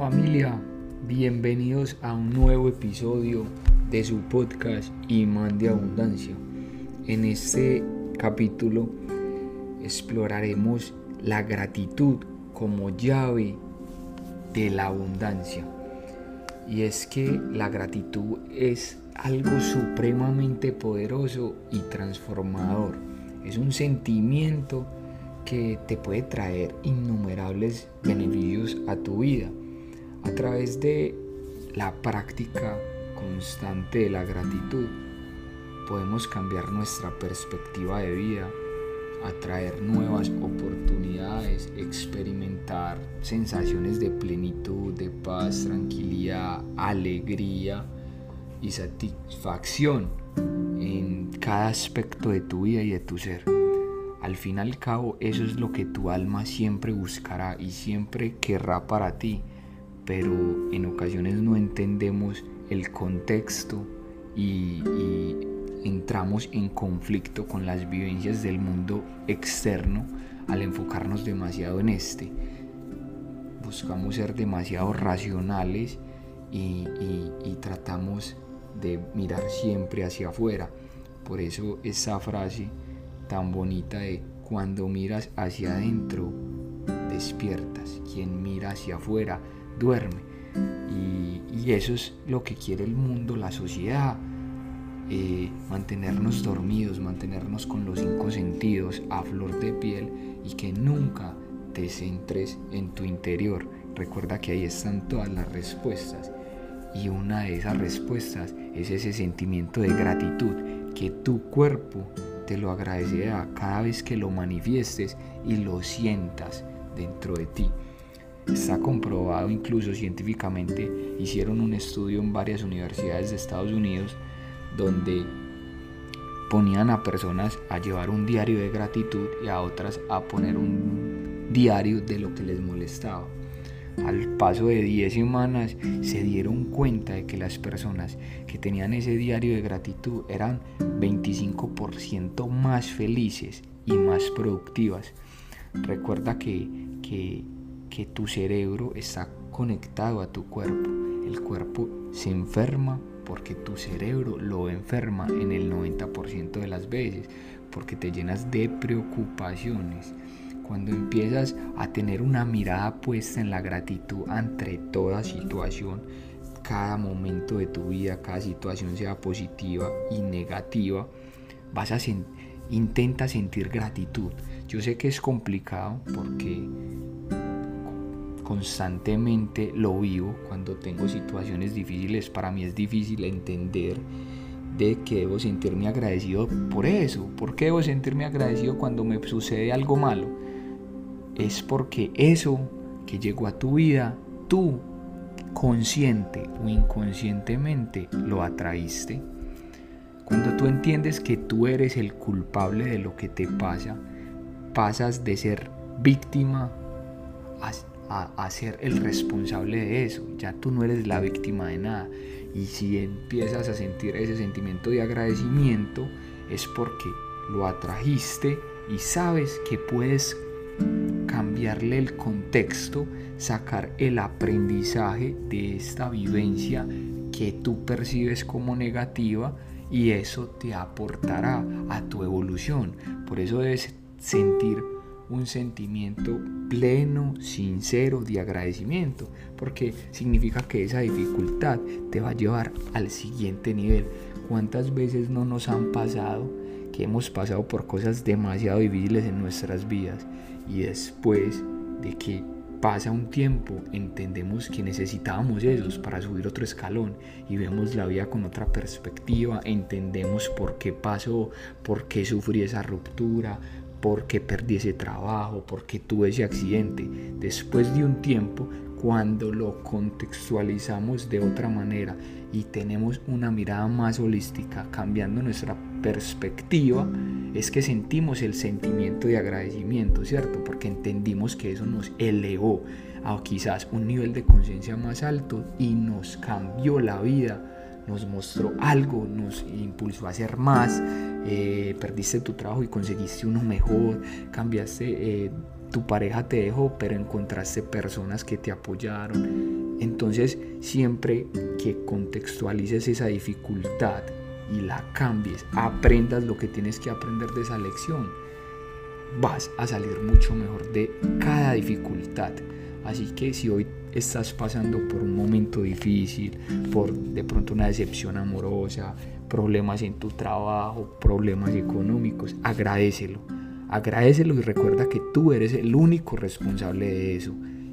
Familia, bienvenidos a un nuevo episodio de su podcast Imán de Abundancia. En este capítulo exploraremos la gratitud como llave de la abundancia. Y es que la gratitud es algo supremamente poderoso y transformador. Es un sentimiento que te puede traer innumerables beneficios a tu vida a través de la práctica constante de la gratitud. Podemos cambiar nuestra perspectiva de vida, atraer nuevas oportunidades, experimentar sensaciones de plenitud, de paz, tranquilidad, alegría y satisfacción en cada aspecto de tu vida y de tu ser. Al fin y al cabo, eso es lo que tu alma siempre buscará y siempre querrá para ti, pero en ocasiones no entendemos el contexto y, y entramos en conflicto con las vivencias del mundo externo al enfocarnos demasiado en este. Buscamos ser demasiado racionales y, y, y, tratamos de mirar siempre hacia afuera. Por eso esa frase tan bonita de cuando miras hacia adentro, despiertas. Quien mira hacia afuera, duerme. Y, eso es lo que quiere el mundo, la sociedad. Eh, mantenernos dormidos, mantenernos con los cinco sentidos a flor de piel y que nunca te centres en tu interior. Recuerda que ahí están todas las respuestas y una de esas respuestas es ese sentimiento de gratitud que tu cuerpo te lo agradecerá cada vez que lo manifiestes y lo sientas dentro de ti. Está comprobado incluso científicamente, hicieron un estudio en varias universidades de Estados Unidos donde ponían a personas a llevar un diario de gratitud y a otras a poner un diario de lo que les molestaba. Al paso de 10 semanas se dieron cuenta de que las personas que tenían ese diario de gratitud eran 25% más felices y más productivas. Recuerda que, que, que tu cerebro está conectado a tu cuerpo. El cuerpo se enferma porque tu cerebro lo enferma en el 90% de las veces, porque te llenas de preocupaciones cuando empiezas a tener una mirada puesta en la gratitud ante toda situación, cada momento de tu vida, cada situación sea positiva y negativa, vas a intenta sentir gratitud. Yo sé que es complicado porque constantemente lo vivo cuando tengo situaciones difíciles. Para mí es difícil entender de que debo sentirme agradecido por eso. ¿Por qué debo sentirme agradecido cuando me sucede algo malo? es porque eso que llegó a tu vida, tú consciente o inconscientemente lo atraíste. Cuando tú entiendes que tú eres el culpable de lo que te pasa, pasas de ser víctima a, ser el responsable de eso. Ya tú no eres la víctima de nada. Y si empiezas a sentir ese sentimiento de agradecimiento, es porque lo atrajiste y sabes que puedes cambiarle el contexto, sacar el aprendizaje de esta vivencia que tú percibes como negativa y eso te aportará a tu evolución. Por eso debes sentir un sentimiento pleno, sincero de agradecimiento, porque significa que esa dificultad te va a llevar al siguiente nivel. ¿Cuántas veces no nos han pasado que hemos pasado por cosas demasiado difíciles en nuestras vidas y después de que pasa un tiempo entendemos que necesitábamos esos para subir otro escalón y vemos la vida con otra perspectiva, entendemos por qué pasó, por qué sufrí esa ruptura, por qué perdí ese trabajo, por qué tuve ese accidente. Después de un tiempo, cuando lo contextualizamos de otra manera y tenemos una mirada más holística, cambiando nuestra perspectiva, es que sentimos el sentimiento de agradecimiento, ¿cierto? Porque entendimos que eso nos elevó a quizás un nivel de conciencia más alto y nos cambió la vida, nos mostró algo, nos impulsó a hacer más, eh, perdiste tu trabajo y conseguiste uno mejor, cambiaste, eh, tu pareja te dejó, pero encontraste personas que te apoyaron, Entonces, siempre que contextualices esa dificultad y la cambies, aprendas lo que tienes que aprender de esa lección, vas a salir mucho mejor de cada dificultad. Así que si hoy estás pasando por un momento difícil, por de pronto una decepción amorosa, problemas en tu trabajo, problemas económicos, agradecelo. Agradecelo y recuerda que tú eres el único responsable de eso.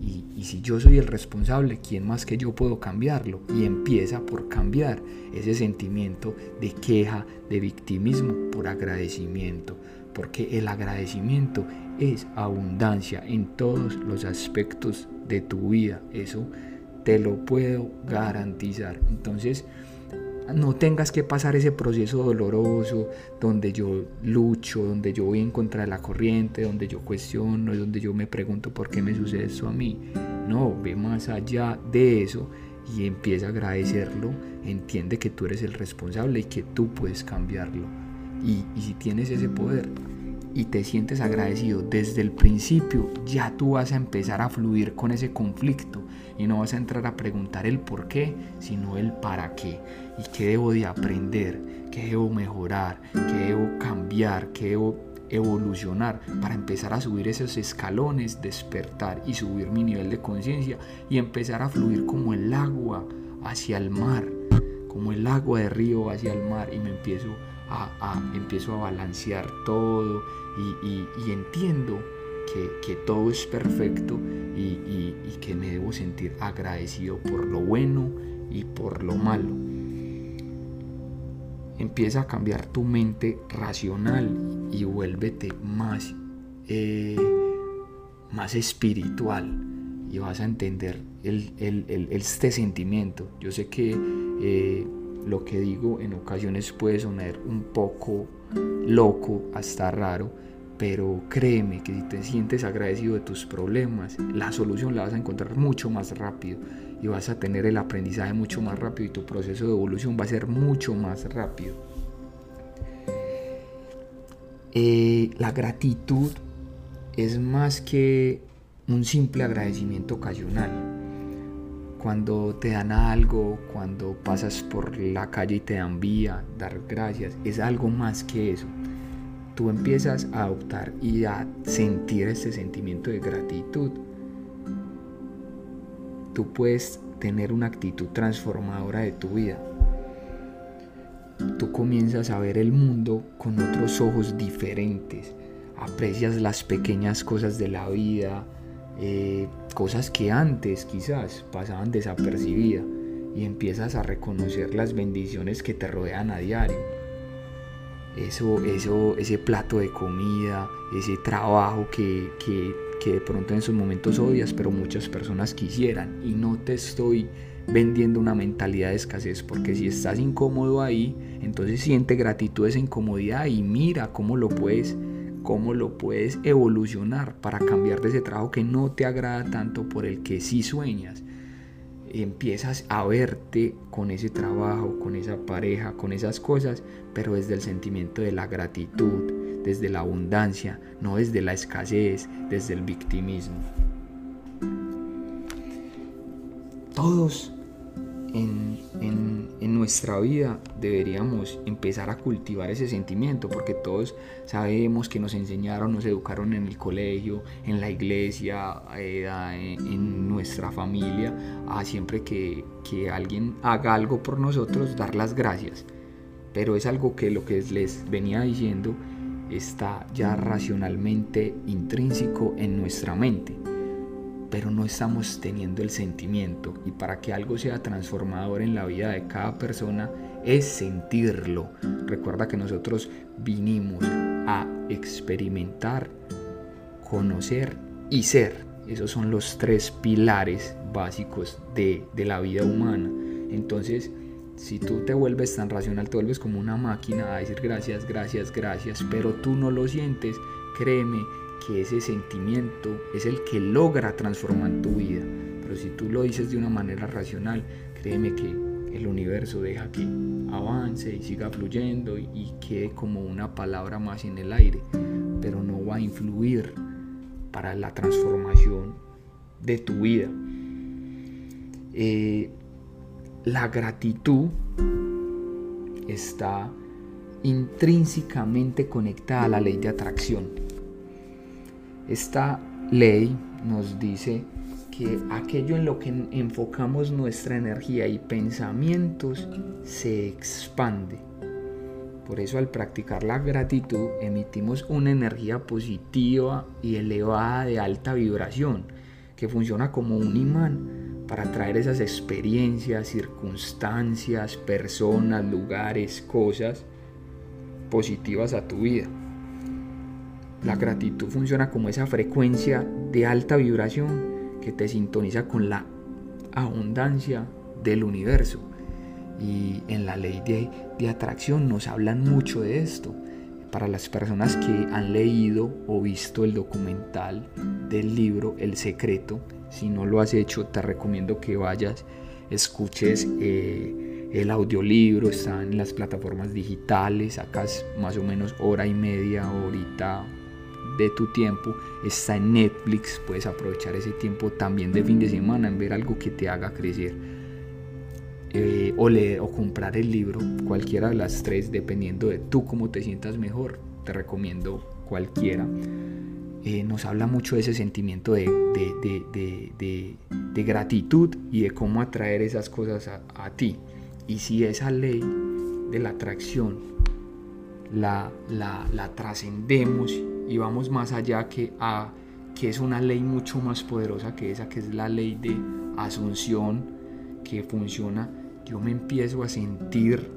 Y, y, si yo soy el responsable, ¿quién más que yo puedo cambiarlo? Y empieza por cambiar ese sentimiento de queja, de victimismo, por agradecimiento. Porque el agradecimiento es abundancia en todos los aspectos de tu vida. Eso te lo puedo garantizar. Entonces, no tengas que pasar ese proceso doloroso donde yo lucho, donde yo voy en contra de la corriente, donde yo cuestiono, donde yo me pregunto por qué me sucede eso a mí. No, ve más allá de eso y empieza a agradecerlo. Entiende que tú eres el responsable y que tú puedes cambiarlo. Y, si tienes ese poder, y te sientes agradecido desde el principio, ya tú vas a empezar a fluir con ese conflicto y no vas a entrar a preguntar el por qué, sino el para qué. Y qué debo de aprender, qué debo mejorar, qué debo cambiar, qué debo evolucionar para empezar a subir esos escalones, despertar y subir mi nivel de conciencia y empezar a fluir como el agua hacia el mar, como el agua de río hacia el mar y me empiezo a, empiezo a balancear todo y, entiendo que, todo es perfecto y, que me debo sentir agradecido por lo bueno y por lo malo. Empieza a cambiar tu mente racional y vuélvete más, eh, más espiritual y vas a entender este sentimiento. Yo sé que eh, lo que digo en ocasiones puede sonar un poco loco, hasta raro, pero créeme que si te sientes agradecido de tus problemas, la solución la vas a encontrar mucho más rápido y vas a tener el aprendizaje mucho más rápido y tu proceso de evolución va a ser mucho más rápido. Eh, la gratitud es más que un simple agradecimiento ocasional cuando te dan algo, cuando pasas por la calle y te dan vía, dar gracias, es algo más que eso. Tú empiezas a adoptar y a sentir este sentimiento de gratitud. Tú puedes tener una actitud transformadora de tu vida. Tú comienzas a ver el mundo con otros ojos diferentes. Aprecias las pequeñas cosas de la vida, eh, cosas que antes quizás pasaban desapercibidas y empiezas a reconocer las bendiciones que te rodean a diario. Eso, eso, ese plato de comida, ese trabajo que, que, que de pronto en esos momentos odias, pero muchas personas quisieran. Y no te estoy vendiendo una mentalidad de escasez, porque si estás incómodo ahí, entonces siente gratitud esa incomodidad y mira cómo lo puedes cómo lo puedes evolucionar para cambiar de ese trabajo que no te agrada tanto por el que sí sueñas. Empiezas a verte con ese trabajo, con esa pareja, con esas cosas, pero desde el sentimiento de la gratitud, desde la abundancia, no desde la escasez, desde el victimismo. Todos en, nuestra vida deberíamos empezar a cultivar ese sentimiento, porque todos sabemos que nos enseñaron, nos educaron en el colegio, en la iglesia, eh, en, nuestra familia, a siempre que, que alguien haga algo por nosotros, dar las gracias. Pero es algo que lo que les venía diciendo está ya racionalmente intrínseco en nuestra mente pero no estamos teniendo el sentimiento. Y para que algo sea transformador en la vida de cada persona es sentirlo. Recuerda que nosotros vinimos a experimentar, conocer y ser. Esos son los tres pilares básicos de, de la vida humana. Entonces, si tú te vuelves tan racional, te vuelves como una máquina a decir gracias, gracias, gracias, pero tú no lo sientes, créeme que ese sentimiento es el que logra transformar tu vida. Pero si tú lo dices de una manera racional, créeme que el universo deja que avance y siga fluyendo y, quede como una palabra más en el aire, pero no va a influir para la transformación de tu vida. eh, la gratitud está intrínsecamente conectada a la ley de atracción. Esta ley nos dice que aquello en lo que enfocamos nuestra energía y pensamientos se expande. Por eso al practicar la gratitud emitimos una energía positiva y elevada de alta vibración que funciona como un imán para traer esas experiencias, circunstancias, personas, lugares, cosas positivas a tu vida. La gratitud funciona como esa frecuencia de alta vibración que te sintoniza con la abundancia del universo. Y en la ley de, de atracción nos hablan mucho de esto. Para las personas que han leído o visto el documental del libro El Secreto, si no lo has hecho, te recomiendo que vayas, escuches eh, el audiolibro, está en las plataformas digitales, sacas más o menos hora y media, horita de tu tiempo, está en Netflix, puedes aprovechar ese tiempo también de fin de semana en ver algo que te haga crecer. Eh, o leer o comprar el libro, cualquiera de las tres, dependiendo de tú cómo te sientas mejor, te recomiendo cualquiera. Eh, nos habla mucho de ese sentimiento de, de, gratitud y de cómo atraer esas cosas a, ti. Y si esa ley de la atracción y vamos más allá que a que es una ley mucho más poderosa que esa, que es la ley de asunción que funciona, yo me empiezo a sentir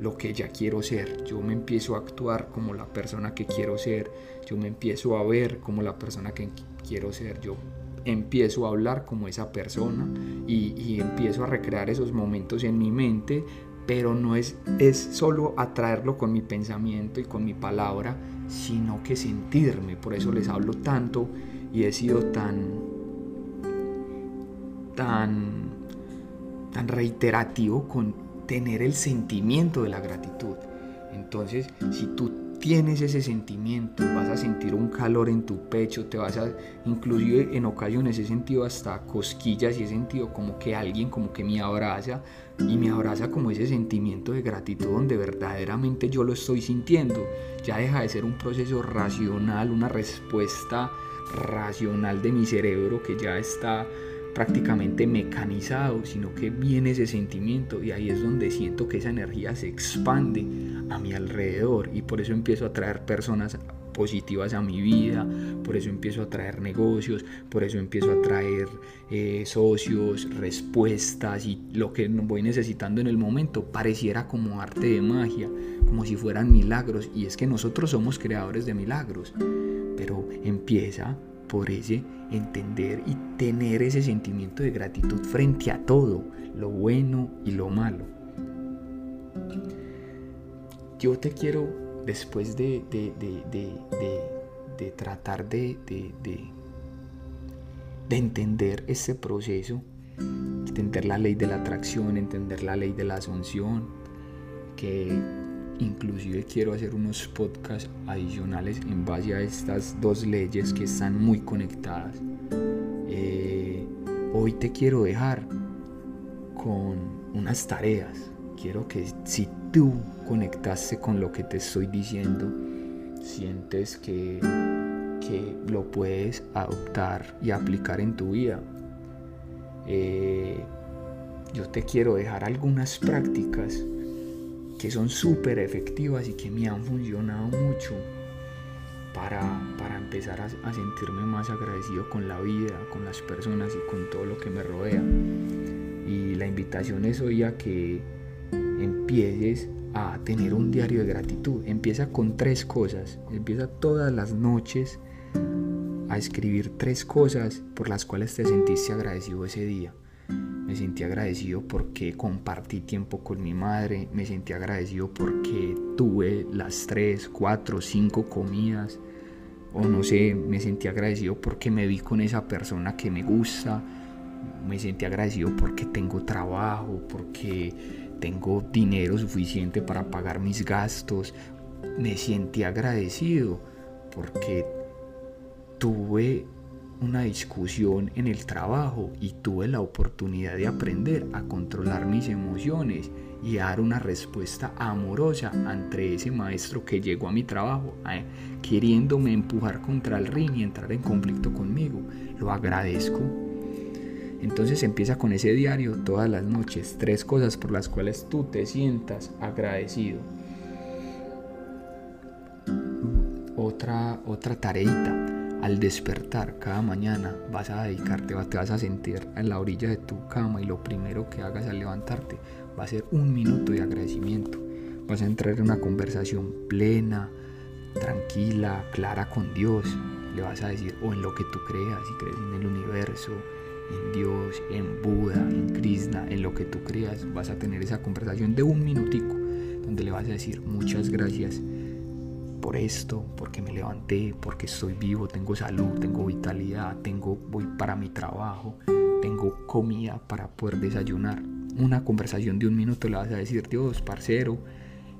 lo que ya quiero ser, yo me empiezo a actuar como la persona que quiero ser, yo me empiezo a ver como la persona que quiero ser, yo empiezo a hablar como esa persona y, empiezo a recrear esos momentos en mi mente, pero no es, es solo atraerlo con mi pensamiento y con mi palabra, sino que sentirme, por eso les hablo tanto y he sido tan, tan, tan reiterativo con tener el sentimiento de la gratitud. Entonces, si tú tienes ese sentimiento, vas a sentir un calor en tu pecho, te vas a, inclusive en ocasiones he sentido hasta cosquillas y he sentido como que alguien como que me abraza y me abraza como ese sentimiento de gratitud donde verdaderamente yo lo estoy sintiendo. Ya deja de ser un proceso racional, una respuesta racional de mi cerebro que ya está prácticamente mecanizado, sino que viene ese sentimiento y ahí es donde siento que esa energía se expande a mi alrededor y por eso empiezo a traer personas positivas a mi vida, por eso empiezo a traer negocios, por eso empiezo a traer eh, socios, respuestas y lo que voy necesitando en el momento pareciera como arte de magia, como si fueran milagros y es que nosotros somos creadores de milagros, pero empieza por ese entender y tener ese sentimiento de gratitud frente a todo, lo bueno y lo malo. Yo te quiero, después de, de, tratar de, de entender ese proceso, entender la ley de la atracción, entender la ley de la asunción, que Inclusive quiero hacer unos podcasts adicionales en base a estas dos leyes que están muy conectadas. Eh, hoy te quiero dejar con unas tareas. Quiero que si tú conectaste con lo que te estoy diciendo, sientes que, que lo puedes adoptar y aplicar en tu vida. Eh, yo te quiero dejar algunas prácticas que son súper efectivas y que me han funcionado mucho para, para empezar a, sentirme más agradecido con la vida, con las personas y con todo lo que me rodea. Y la invitación es hoy a que empieces a tener un diario de gratitud. Empieza con tres cosas. Empieza todas las noches a escribir tres cosas por las cuales te sentiste agradecido ese día. Me sentí agradecido porque compartí tiempo con mi madre. Me sentí agradecido porque tuve las tres, cuatro, cinco comidas. O no sé, me sentí agradecido porque me vi con esa persona que me gusta. Me sentí agradecido porque tengo trabajo, porque tengo dinero suficiente para pagar mis gastos. Me sentí agradecido porque tuve una discusión en el trabajo y tuve la oportunidad de aprender a controlar mis emociones y dar una respuesta amorosa ante ese maestro que llegó a mi trabajo eh, queriéndome empujar contra el ring y entrar en conflicto conmigo. Lo agradezco. Entonces empieza con ese diario todas las noches, tres cosas por las cuales tú te sientas agradecido. Otra, otra tareita al despertar cada mañana vas a dedicarte, te vas a sentir en la orilla de tu cama y lo primero que hagas al levantarte va a ser un minuto de agradecimiento. Vas a entrar en una conversación plena, tranquila, clara con Dios. Le vas a decir, o en lo que tú creas, si crees en el universo, en Dios, en Buda, en Krishna, en lo que tú creas, vas a tener esa conversación de un minutico, donde le vas a decir muchas gracias por esto, porque me levanté, porque estoy vivo, tengo salud, tengo vitalidad, tengo voy para mi trabajo, tengo comida para poder desayunar. Una conversación de un minuto le vas a decir, Dios, parcero,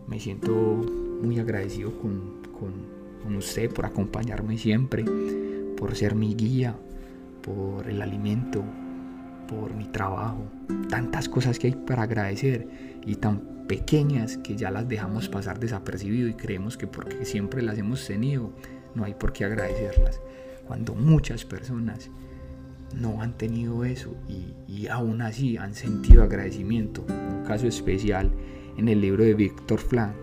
me siento muy agradecido con, con usted por acompañarme siempre, por ser mi guía, por el alimento, por mi trabajo. Tantas cosas que hay para agradecer y tan pequeñas que ya las dejamos pasar desapercibido y creemos que porque siempre las hemos tenido no hay por qué agradecerlas. Cuando muchas personas no han tenido eso y, aún así han sentido agradecimiento. Un caso especial en el libro de Víctor Frank,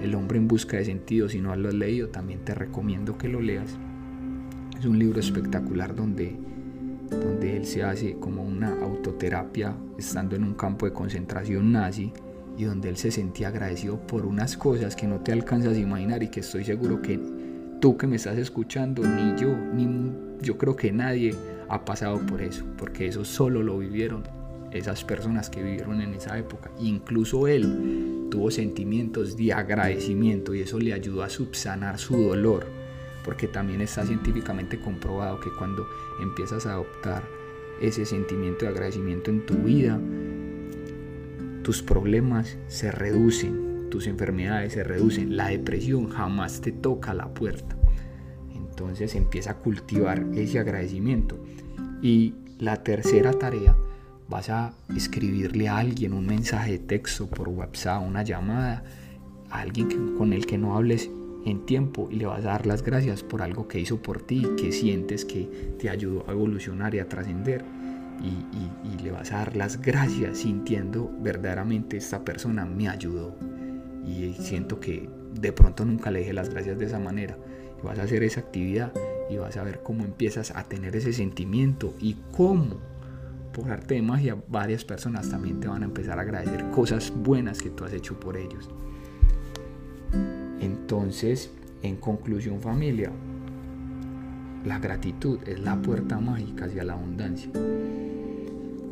El hombre en busca de sentido. Si no lo has leído, también te recomiendo que lo leas. Es un libro espectacular donde, donde él se hace como una autoterapia estando en un campo de concentración nazi y donde él se sentía agradecido por unas cosas que no te alcanzas a imaginar y que estoy seguro que tú que me estás escuchando, ni yo, ni yo creo que nadie ha pasado por eso, porque eso solo lo vivieron esas personas que vivieron en esa época. Incluso él tuvo sentimientos de agradecimiento y eso le ayudó a subsanar su dolor, porque también está científicamente comprobado que cuando empiezas a adoptar ese sentimiento de agradecimiento en tu vida, tus problemas se reducen, tus enfermedades se reducen, la depresión jamás te toca la puerta. Entonces empieza a cultivar ese agradecimiento. Y la tercera tarea, vas a escribirle a alguien un mensaje de texto por WhatsApp, una llamada, a alguien con el que no hables en tiempo y le vas a dar las gracias por algo que hizo por ti, que sientes que te ayudó a evolucionar y a trascender. Y, le vas a dar las gracias sintiendo verdaderamente esta persona me ayudó. Y siento que de pronto nunca le dije las gracias de esa manera. Y vas a hacer esa actividad y vas a ver cómo empiezas a tener ese sentimiento y cómo por arte de magia varias personas también te van a empezar a agradecer cosas buenas que tú has hecho por ellos entonces en conclusión familia la gratitud es la puerta mágica hacia la abundancia.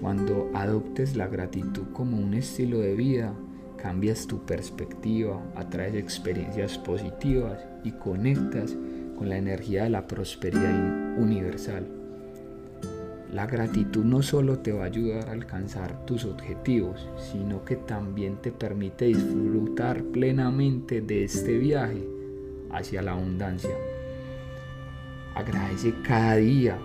Cuando adoptes la gratitud como un estilo de vida, cambias tu perspectiva, atraes experiencias positivas y conectas con la energía de la prosperidad universal. La gratitud no solo te va a ayudar a alcanzar tus objetivos, sino que también te permite disfrutar plenamente de este viaje hacia la abundancia. Agradece cada día,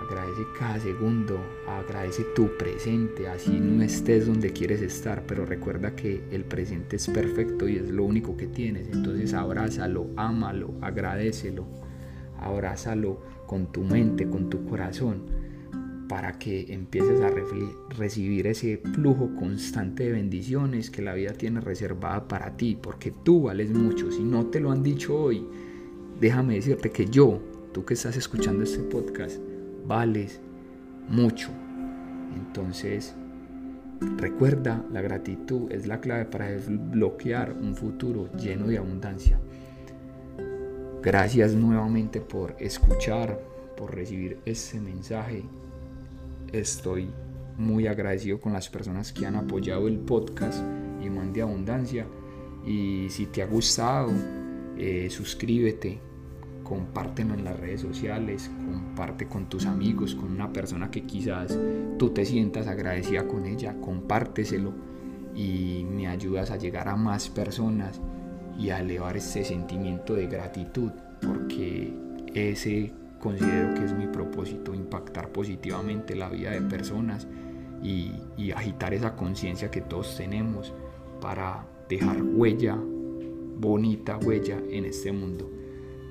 agradece cada segundo, agradece tu presente, así no estés donde quieres estar, pero recuerda que el presente es perfecto y es lo único que tienes. Entonces abrázalo, ámalo, agradecelo, abrázalo con tu mente, con tu corazón, para que empieces a recibir ese flujo constante de bendiciones que la vida tiene reservada para ti, porque tú vales mucho. Si no te lo han dicho hoy, déjame decirte que yo tú que estás escuchando este podcast, vales mucho. Entonces, recuerda, la gratitud es la clave para desbloquear un futuro lleno de abundancia. Gracias nuevamente por escuchar, por recibir este mensaje. Estoy muy agradecido con las personas que han apoyado el podcast Imán de Abundancia. Y si te ha gustado, eh, suscríbete, compártelo en las redes sociales, comparte con tus amigos, con una persona que quizás tú te sientas agradecida con ella, compárteselo y me ayudas a llegar a más personas y a elevar ese sentimiento de gratitud, porque ese considero que es mi propósito, impactar positivamente la vida de personas y, agitar esa conciencia que todos tenemos para dejar huella, bonita huella en este mundo.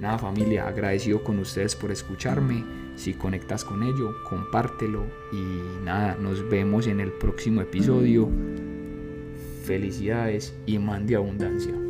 Nada familia, agradecido con ustedes por escucharme. Si conectas con ello, compártelo y nada, nos vemos en el próximo episodio. Felicidades y mande abundancia.